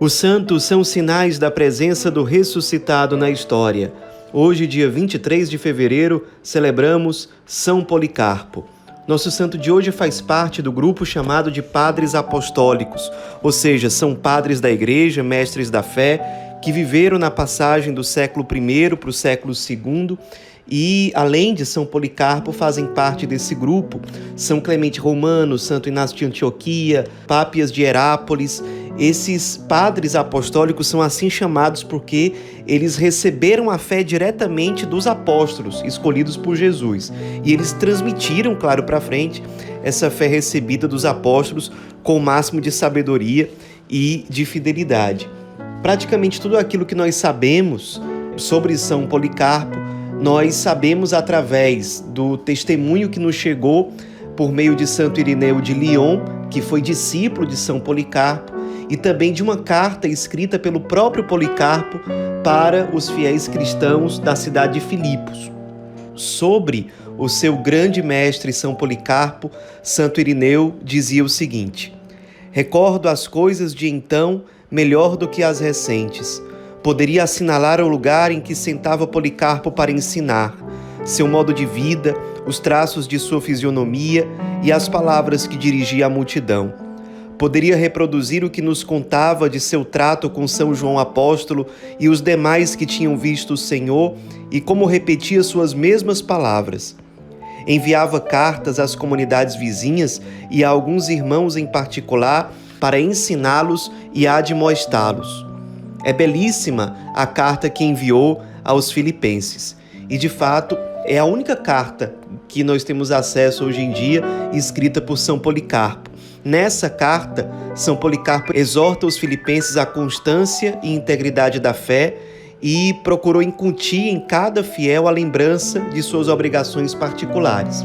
Os santos são sinais da presença do ressuscitado na história. Hoje, dia 23 de fevereiro, celebramos São Policarpo. Nosso santo de hoje faz parte do grupo chamado de Padres Apostólicos, ou seja, são padres da Igreja, mestres da fé, que viveram na passagem do século I para o século II e, além de São Policarpo, fazem parte desse grupo São Clemente Romano, Santo Inácio de Antioquia, Pápias de Herápolis. Esses padres apostólicos são assim chamados porque eles receberam a fé diretamente dos apóstolos escolhidos por Jesus. E eles transmitiram, claro, para frente essa fé recebida dos apóstolos com o máximo de sabedoria e de fidelidade. Praticamente tudo aquilo que nós sabemos sobre São Policarpo nós sabemos através do testemunho que nos chegou por meio de Santo Irineu de Lyon, que foi discípulo de São Policarpo, e também de uma carta escrita pelo próprio Policarpo para os fiéis cristãos da cidade de Filipos. Sobre o seu grande mestre São Policarpo, Santo Irineu dizia o seguinte: Recordo as coisas de então melhor do que as recentes Poderia assinalar o lugar em que sentava Policarpo para ensinar, seu modo de vida, os traços de sua fisionomia e as palavras que dirigia à multidão. Poderia reproduzir o que nos contava de seu trato com São João Apóstolo e os demais que tinham visto o Senhor e como repetia suas mesmas palavras. Enviava cartas às comunidades vizinhas e a alguns irmãos em particular para ensiná-los e admoestá-los. É belíssima a carta que enviou aos Filipenses. E de fato, é a única carta que nós temos acesso hoje em dia escrita por São Policarpo. Nessa carta, São Policarpo exorta os filipenses à constância e integridade da fé e procurou incutir em cada fiel a lembrança de suas obrigações particulares.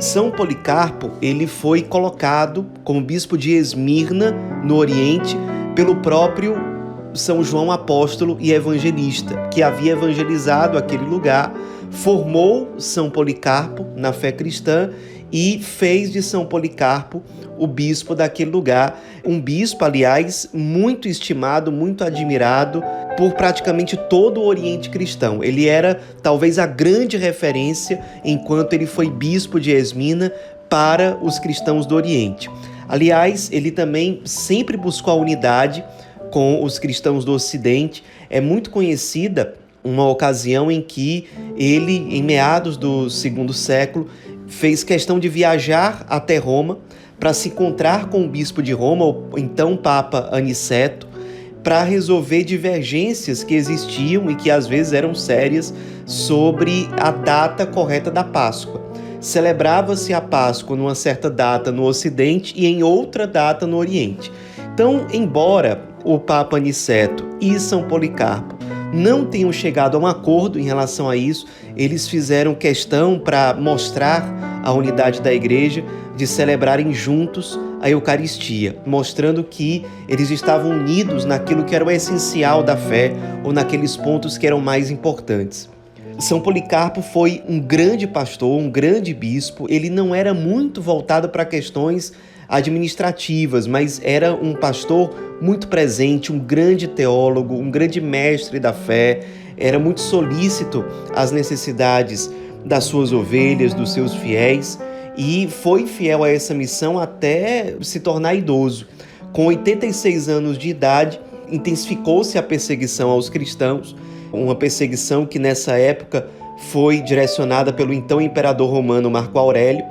São Policarpo, ele foi colocado como bispo de Esmirna, no Oriente, pelo próprio são João apóstolo e evangelista, que havia evangelizado aquele lugar, formou São Policarpo na fé cristã e fez de São Policarpo o bispo daquele lugar. Um bispo, aliás, muito estimado, muito admirado por praticamente todo o Oriente cristão. Ele era talvez a grande referência enquanto ele foi bispo de Esmina para os cristãos do Oriente. Aliás, ele também sempre buscou a unidade com os cristãos do Ocidente. É muito conhecida uma ocasião em que ele, em meados do segundo século, fez questão de viajar até Roma para se encontrar com o bispo de Roma, o então Papa Aniceto, para resolver divergências que existiam e que às vezes eram sérias sobre a data correta da Páscoa. Celebrava-se a Páscoa numa certa data no Ocidente e em outra data no Oriente. Então, embora o Papa Aniceto e São Policarpo não tenham chegado a um acordo em relação a isso, eles fizeram questão para mostrar a unidade da igreja de celebrarem juntos a Eucaristia, mostrando que eles estavam unidos naquilo que era o essencial da fé ou naqueles pontos que eram mais importantes. São Policarpo foi um grande pastor, um grande bispo. Ele não era muito voltado para questões administrativas, mas era um pastor muito presente, um grande teólogo, um grande mestre da fé, era muito solícito às necessidades das suas ovelhas, dos seus fiéis e foi fiel a essa missão até se tornar idoso. Com 86 anos de idade, intensificou-se a perseguição aos cristãos, uma perseguição que nessa época foi direcionada pelo então imperador romano Marco Aurélio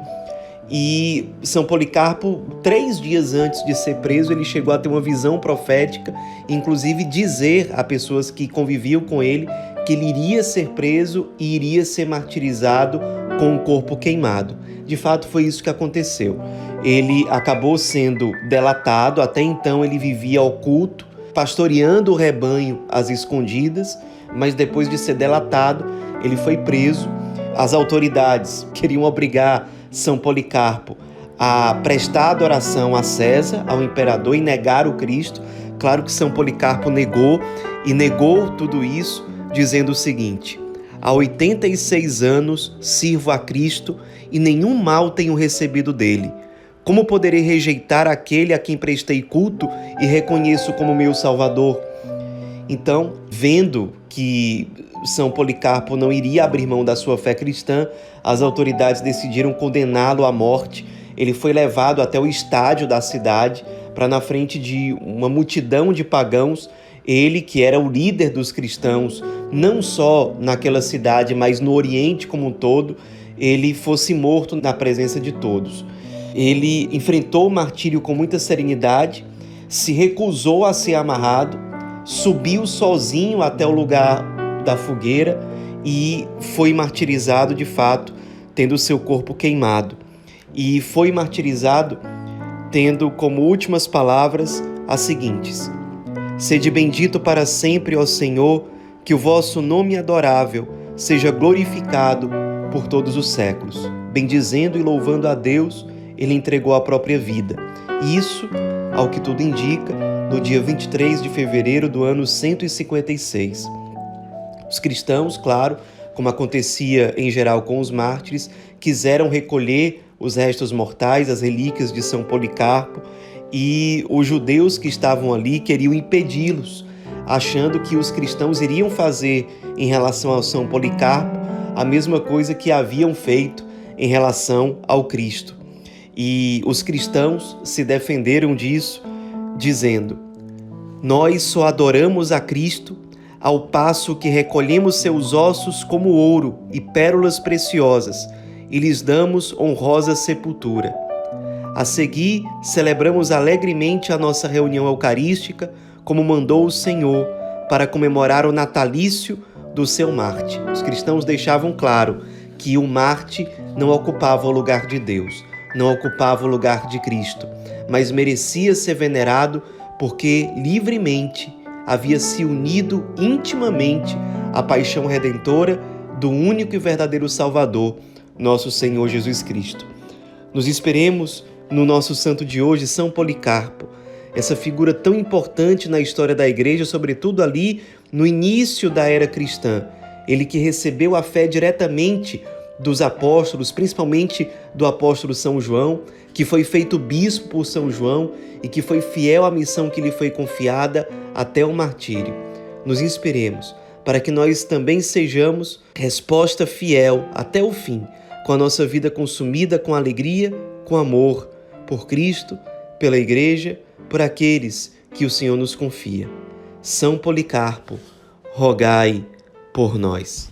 e São Policarpo, três dias antes de ser preso, ele chegou a ter uma visão profética, inclusive dizer a pessoas que conviviam com ele que ele iria ser preso e iria ser martirizado com o corpo queimado. De fato, foi isso que aconteceu. Ele acabou sendo delatado, até então ele vivia oculto, pastoreando o rebanho às escondidas, mas depois de ser delatado, ele foi preso. As autoridades queriam obrigar são Policarpo a prestar adoração a César, ao imperador, e negar o Cristo. Claro que São Policarpo negou e negou tudo isso, dizendo o seguinte: Há 86 anos sirvo a Cristo e nenhum mal tenho recebido dele. Como poderei rejeitar aquele a quem prestei culto e reconheço como meu Salvador? Então, vendo que São Policarpo não iria abrir mão da sua fé cristã, as autoridades decidiram condená-lo à morte. Ele foi levado até o estádio da cidade para, na frente de uma multidão de pagãos, ele, que era o líder dos cristãos, não só naquela cidade, mas no Oriente como um todo, ele fosse morto na presença de todos. Ele enfrentou o martírio com muita serenidade, se recusou a ser amarrado, subiu sozinho até o lugar da fogueira e foi martirizado de fato, tendo seu corpo queimado. E foi martirizado tendo como últimas palavras as seguintes: Sede bendito para sempre, ó Senhor, que o vosso nome adorável seja glorificado por todos os séculos. Bendizendo e louvando a Deus, ele entregou a própria vida. Isso, ao que tudo indica, no dia 23 de fevereiro do ano 156. Os cristãos, claro, como acontecia em geral com os mártires, quiseram recolher os restos mortais, as relíquias de São Policarpo, e os judeus que estavam ali queriam impedi-los, achando que os cristãos iriam fazer em relação ao São Policarpo a mesma coisa que haviam feito em relação ao Cristo. E os cristãos se defenderam disso, dizendo: Nós só adoramos a Cristo ao passo que recolhemos seus ossos como ouro e pérolas preciosas e lhes damos honrosa sepultura. A seguir, celebramos alegremente a nossa reunião eucarística, como mandou o Senhor, para comemorar o natalício do seu Marte. Os cristãos deixavam claro que o Marte não ocupava o lugar de Deus, não ocupava o lugar de Cristo, mas merecia ser venerado porque livremente havia se unido intimamente à paixão redentora do único e verdadeiro Salvador, nosso Senhor Jesus Cristo. Nos esperemos no nosso santo de hoje, São Policarpo, essa figura tão importante na história da igreja, sobretudo ali no início da era cristã. Ele que recebeu a fé diretamente dos apóstolos, principalmente do apóstolo São João, que foi feito bispo por São João e que foi fiel à missão que lhe foi confiada até o martírio. Nos inspiremos para que nós também sejamos resposta fiel até o fim, com a nossa vida consumida com alegria, com amor por Cristo, pela Igreja, por aqueles que o Senhor nos confia. São Policarpo, rogai por nós.